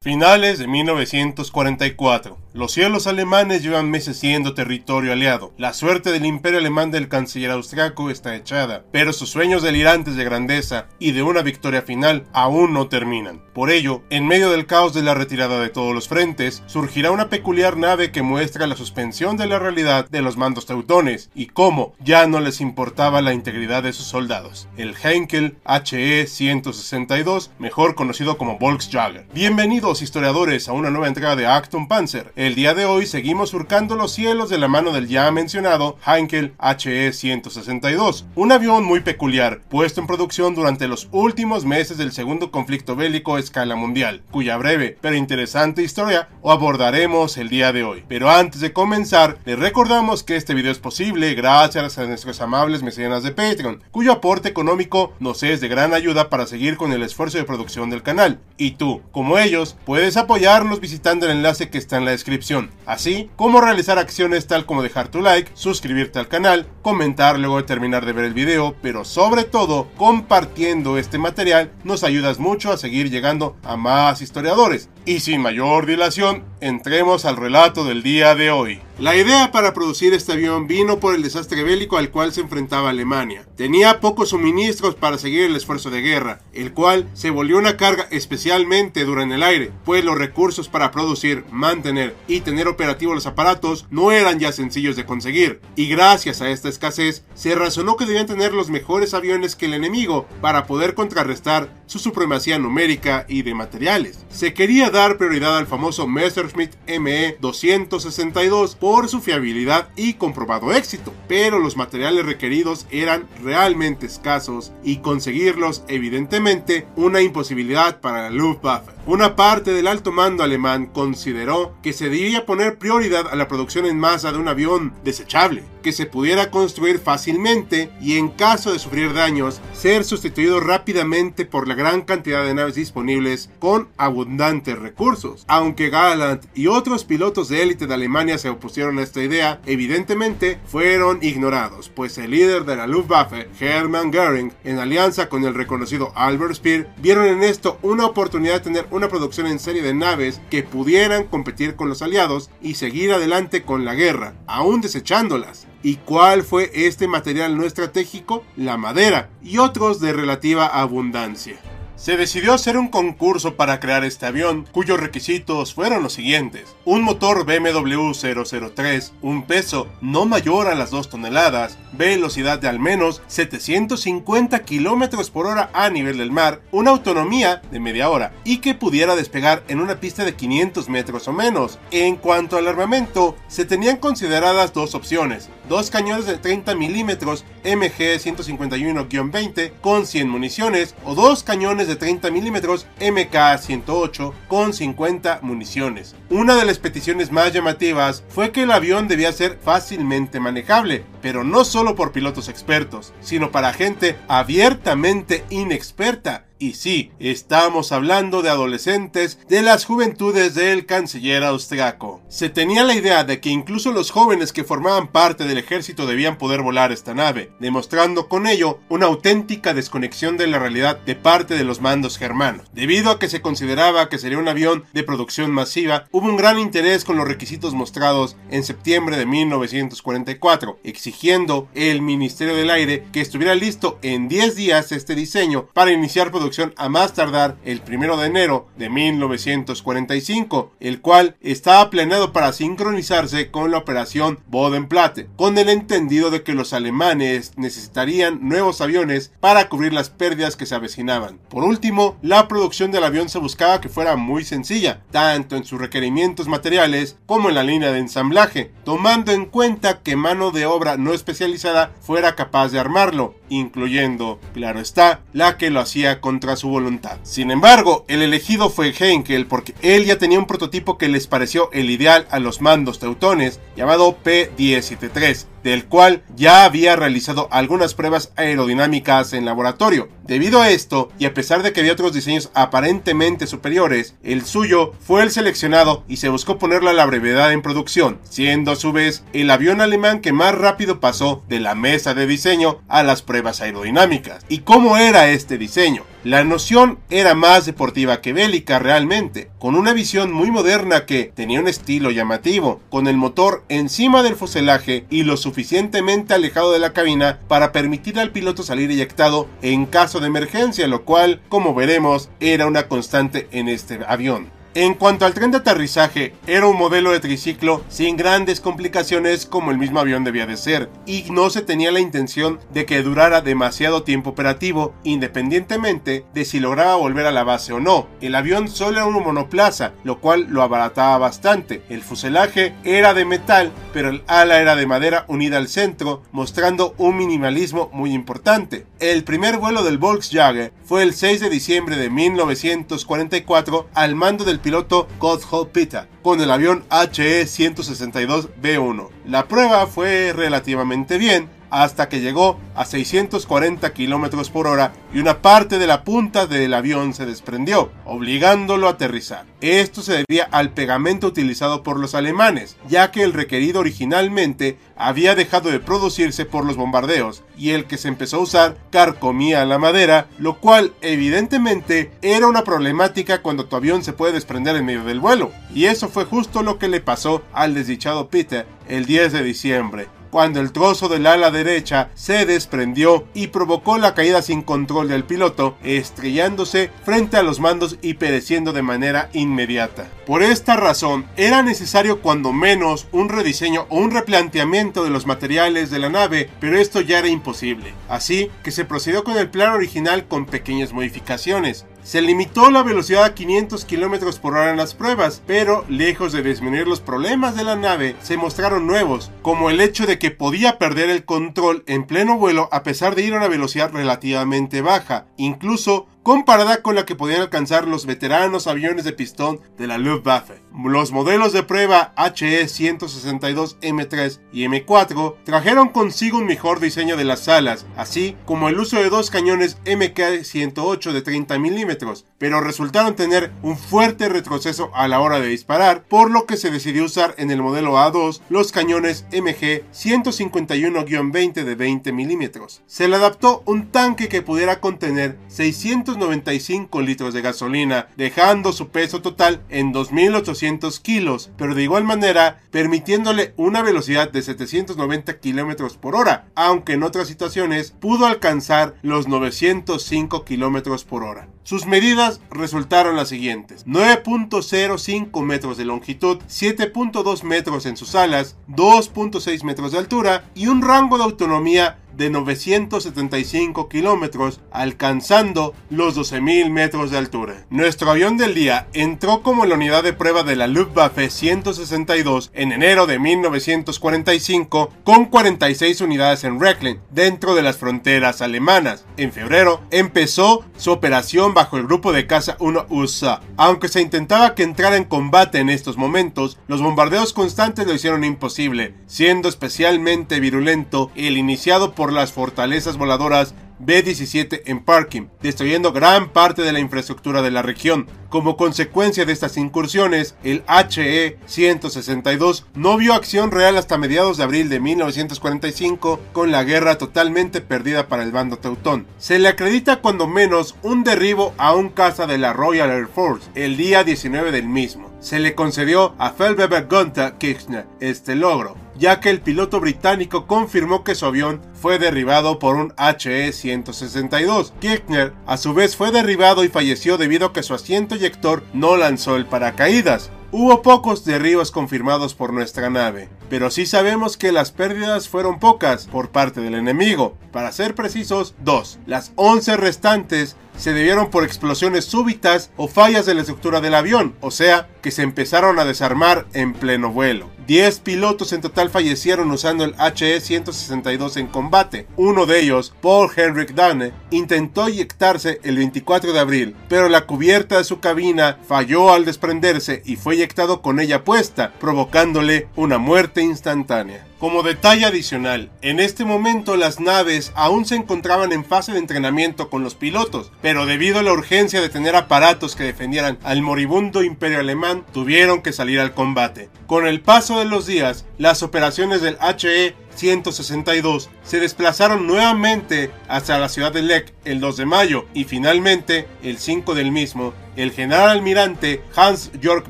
Finales de 1944. Los cielos alemanes llevan meses siendo territorio aliado. La suerte del imperio alemán del canciller austriaco está echada, pero sus sueños delirantes de grandeza y de una victoria final aún no terminan. Por ello, en medio del caos de la retirada de todos los frentes, surgirá una peculiar nave que muestra la suspensión de la realidad de los mandos teutones y cómo ya no les importaba la integridad de sus soldados. El Heinkel HE 162, mejor conocido como Volksjager. Bienvenido historiadores a una nueva entrega de Acton Panzer. El día de hoy seguimos surcando los cielos de la mano del ya mencionado Heinkel HE 162, un avión muy peculiar, puesto en producción durante los últimos meses del segundo conflicto bélico a escala mundial, cuya breve pero interesante historia abordaremos el día de hoy. Pero antes de comenzar, les recordamos que este video es posible gracias a nuestros amables mecenas de Patreon, cuyo aporte económico nos es de gran ayuda para seguir con el esfuerzo de producción del canal. Y tú, como ellos, puedes apoyarnos visitando el enlace que está en la descripción, así como realizar acciones tal como dejar tu like, suscribirte al canal, comentar luego de terminar de ver el video, pero sobre todo compartiendo este material nos ayudas mucho a seguir llegando a más historiadores. Y sin mayor dilación, entremos al relato del día de hoy. La idea para producir este avión vino por el desastre bélico al cual se enfrentaba Alemania. Tenía pocos suministros para seguir el esfuerzo de guerra, el cual se volvió una carga especialmente dura en el aire, pues los recursos para producir, mantener y tener operativos los aparatos no eran ya sencillos de conseguir, y gracias a esta escasez se razonó que debían tener los mejores aviones que el enemigo para poder contrarrestar su supremacía numérica y de materiales. Se quería dar prioridad al famoso Messerschmitt ME 262 por su fiabilidad y comprobado éxito, pero los materiales requeridos eran realmente escasos y conseguirlos evidentemente una imposibilidad para la Luftwaffe. Una parte del alto mando alemán consideró que se debía poner prioridad a la producción en masa de un avión desechable, que se pudiera construir fácilmente y en caso de sufrir daños, ser sustituido rápidamente por la gran cantidad de naves disponibles con abundantes recursos. Aunque Galland y otros pilotos de élite de Alemania se opusieron a esta idea, evidentemente fueron ignorados, pues el líder de la Luftwaffe, Hermann Göring, en alianza con el reconocido Albert Speer, vieron en esto una oportunidad de tener una producción en serie de naves que pudieran competir con los aliados y seguir adelante con la guerra, aún desechándolas. ¿Y cuál fue este material no estratégico? La madera y otros de relativa abundancia se decidió hacer un concurso para crear este avión, cuyos requisitos fueron los siguientes. Un motor BMW 003, un peso no mayor a las 2 toneladas, velocidad de al menos 750 km por hora a nivel del mar, una autonomía de media hora y que pudiera despegar en una pista de 500 metros o menos. En cuanto al armamento, se tenían consideradas dos opciones, dos cañones de 30 milímetros MG 151-20 con 100 municiones o dos cañones de 30 milímetros MK108 con 50 municiones. Una de las peticiones más llamativas fue que el avión debía ser fácilmente manejable, pero no solo por pilotos expertos, sino para gente abiertamente inexperta y sí, estamos hablando de adolescentes de las juventudes del canciller austriaco. Se tenía la idea de que incluso los jóvenes que formaban parte del ejército debían poder volar esta nave, demostrando con ello una auténtica desconexión de la realidad de parte de los mandos germanos. Debido a que se consideraba que sería un avión de producción masiva, hubo un gran interés con los requisitos mostrados en septiembre de 1944, exigiendo el Ministerio del Aire que estuviera listo en 10 días este diseño para iniciar producción a más tardar el 1 de enero de 1945, el cual estaba planeado para sincronizarse con la operación Bodenplatte, con el entendido de que los alemanes necesitarían nuevos aviones para cubrir las pérdidas que se avecinaban. Por último, la producción del avión se buscaba que fuera muy sencilla, tanto en sus requerimientos materiales como en la línea de ensamblaje, tomando en cuenta que mano de obra no especializada fuera capaz de armarlo, incluyendo, claro está, la que lo hacía con contra su voluntad. Sin embargo, el elegido fue Henkel porque él ya tenía un prototipo que les pareció el ideal a los mandos teutones llamado P-173 del cual ya había realizado algunas pruebas aerodinámicas en laboratorio. Debido a esto, y a pesar de que había otros diseños aparentemente superiores, el suyo fue el seleccionado y se buscó ponerle a la brevedad en producción, siendo a su vez el avión alemán que más rápido pasó de la mesa de diseño a las pruebas aerodinámicas. ¿Y cómo era este diseño? La noción era más deportiva que bélica realmente, con una visión muy moderna que tenía un estilo llamativo, con el motor encima del fuselaje y lo suficientemente alejado de la cabina para permitir al piloto salir eyectado en caso de emergencia, lo cual, como veremos, era una constante en este avión. En cuanto al tren de aterrizaje, era un modelo de triciclo sin grandes complicaciones como el mismo avión debía de ser, y no se tenía la intención de que durara demasiado tiempo operativo, independientemente de si lograba volver a la base o no. El avión solo era un monoplaza, lo cual lo abarataba bastante. El fuselaje era de metal, pero el ala era de madera unida al centro, mostrando un minimalismo muy importante. El primer vuelo del Volkswagen fue el 6 de diciembre de 1944 al mando del piloto Gotthold Pita con el avión HE-162B1. La prueba fue relativamente bien, hasta que llegó a 640 km por hora y una parte de la punta del avión se desprendió, obligándolo a aterrizar. Esto se debía al pegamento utilizado por los alemanes, ya que el requerido originalmente había dejado de producirse por los bombardeos y el que se empezó a usar carcomía la madera, lo cual evidentemente era una problemática cuando tu avión se puede desprender en medio del vuelo. Y eso fue justo lo que le pasó al desdichado Peter el 10 de diciembre cuando el trozo del ala derecha se desprendió y provocó la caída sin control del piloto, estrellándose frente a los mandos y pereciendo de manera inmediata. Por esta razón, era necesario cuando menos un rediseño o un replanteamiento de los materiales de la nave, pero esto ya era imposible. Así que se procedió con el plan original con pequeñas modificaciones. Se limitó la velocidad a 500 km por hora en las pruebas, pero lejos de disminuir los problemas de la nave, se mostraron nuevos, como el hecho de que podía perder el control en pleno vuelo a pesar de ir a una velocidad relativamente baja. Incluso comparada con la que podían alcanzar los veteranos aviones de pistón de la Luftwaffe. Los modelos de prueba HE-162M3 y M4 trajeron consigo un mejor diseño de las alas, así como el uso de dos cañones MK-108 de 30 milímetros, pero resultaron tener un fuerte retroceso a la hora de disparar, por lo que se decidió usar en el modelo A2 los cañones MG 151-20 de 20 milímetros. Se le adaptó un tanque que pudiera contener 600 95 litros de gasolina, dejando su peso total en 2.800 kilos, pero de igual manera permitiéndole una velocidad de 790 kilómetros por hora, aunque en otras situaciones pudo alcanzar los 905 kilómetros por hora. Sus medidas resultaron las siguientes: 9.05 metros de longitud, 7.2 metros en sus alas, 2.6 metros de altura y un rango de autonomía de 975 kilómetros, alcanzando los 12.000 metros de altura. Nuestro avión del día entró como la unidad de prueba de la Luftwaffe 162 en enero de 1945 con 46 unidades en Reckling, dentro de las fronteras alemanas. En febrero empezó su operación bajo el grupo de caza 1 USA. Aunque se intentaba que entrara en combate en estos momentos, los bombardeos constantes lo hicieron imposible, siendo especialmente virulento el iniciado por las fortalezas voladoras B-17 en Parking, destruyendo gran parte de la infraestructura de la región. Como consecuencia de estas incursiones, el HE-162 no vio acción real hasta mediados de abril de 1945, con la guerra totalmente perdida para el bando teutón. Se le acredita cuando menos un derribo a un caza de la Royal Air Force el día 19 del mismo. Se le concedió a Feldwebel Gunther Kirchner este logro, ya que el piloto británico confirmó que su avión fue derribado por un HE-162. Kirchner a su vez fue derribado y falleció debido a que su asiento eyector no lanzó el paracaídas. Hubo pocos derribos confirmados por nuestra nave, pero sí sabemos que las pérdidas fueron pocas por parte del enemigo. Para ser precisos, dos. Las 11 restantes se debieron por explosiones súbitas o fallas de la estructura del avión, o sea, que se empezaron a desarmar en pleno vuelo. 10 pilotos en total fallecieron usando el HE-162 en combate. Uno de ellos, Paul Henrik Dane, intentó inyectarse el 24 de abril, pero la cubierta de su cabina falló al desprenderse y fue inyectado con ella puesta, provocándole una muerte instantánea. Como detalle adicional, en este momento las naves aún se encontraban en fase de entrenamiento con los pilotos, pero debido a la urgencia de tener aparatos que defendieran al moribundo imperio alemán, tuvieron que salir al combate. Con el paso de los días, las operaciones del HE 162 se desplazaron nuevamente hacia la ciudad de Lech el 2 de mayo y finalmente el 5 del mismo el general almirante Hans Jörg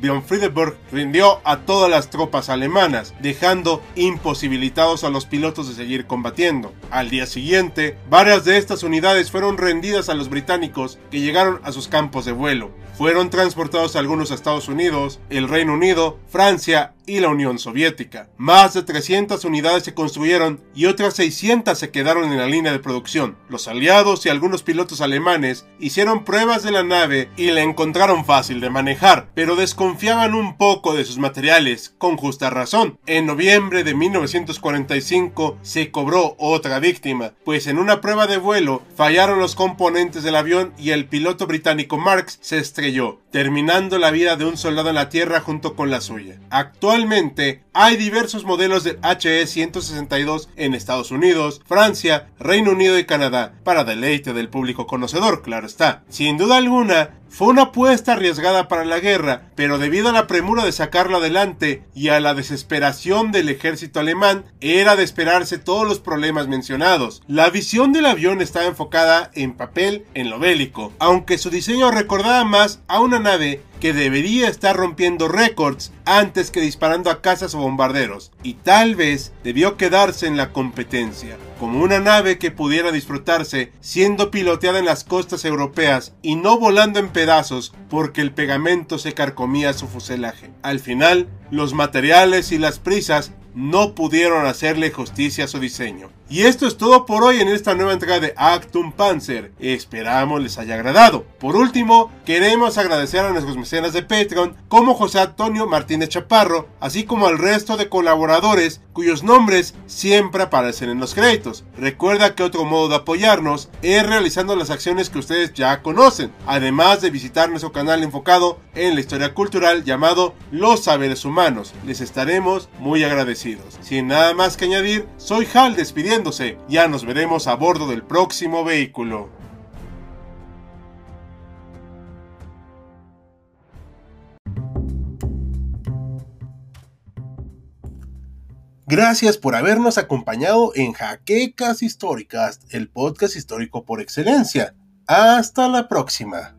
von Friedeburg rindió a todas las tropas alemanas, dejando imposibilitados a los pilotos de seguir combatiendo. Al día siguiente, varias de estas unidades fueron rendidas a los británicos que llegaron a sus campos de vuelo. Fueron transportados algunos a Estados Unidos, el Reino Unido, Francia y la Unión Soviética. Más de 300 unidades se construyeron y otras 600 se quedaron en la línea de producción. Los aliados y algunos pilotos alemanes hicieron pruebas de la nave y la encontraron fácil de manejar, pero desconfiaban un poco de sus materiales, con justa razón. En noviembre de 1945 se cobró otra víctima, pues en una prueba de vuelo fallaron los componentes del avión y el piloto británico Marx se estrelló terminando la vida de un soldado en la Tierra junto con la suya. Actualmente hay diversos modelos del HE-162 en Estados Unidos, Francia, Reino Unido y Canadá, para deleite del público conocedor, claro está. Sin duda alguna, fue una apuesta arriesgada para la guerra, pero debido a la premura de sacarlo adelante y a la desesperación del ejército alemán, era de esperarse todos los problemas mencionados. La visión del avión estaba enfocada en papel en lo bélico, aunque su diseño recordaba más a una nave que debería estar rompiendo récords antes que disparando a casas o bombarderos, y tal vez debió quedarse en la competencia, como una nave que pudiera disfrutarse siendo piloteada en las costas europeas y no volando en pedazos porque el pegamento se carcomía su fuselaje. Al final, los materiales y las prisas no pudieron hacerle justicia a su diseño. Y esto es todo por hoy en esta nueva entrega de Actum Panzer. Esperamos les haya agradado. Por último, queremos agradecer a nuestros mecenas de Patreon como José Antonio Martínez Chaparro, así como al resto de colaboradores cuyos nombres siempre aparecen en los créditos. Recuerda que otro modo de apoyarnos es realizando las acciones que ustedes ya conocen, además de visitar nuestro canal enfocado en la historia cultural llamado Los Saberes Humanos. Les estaremos muy agradecidos. Sin nada más que añadir, soy Hal despidiendo ya nos veremos a bordo del próximo vehículo. Gracias por habernos acompañado en Jaquecas Históricas, el podcast histórico por excelencia. Hasta la próxima.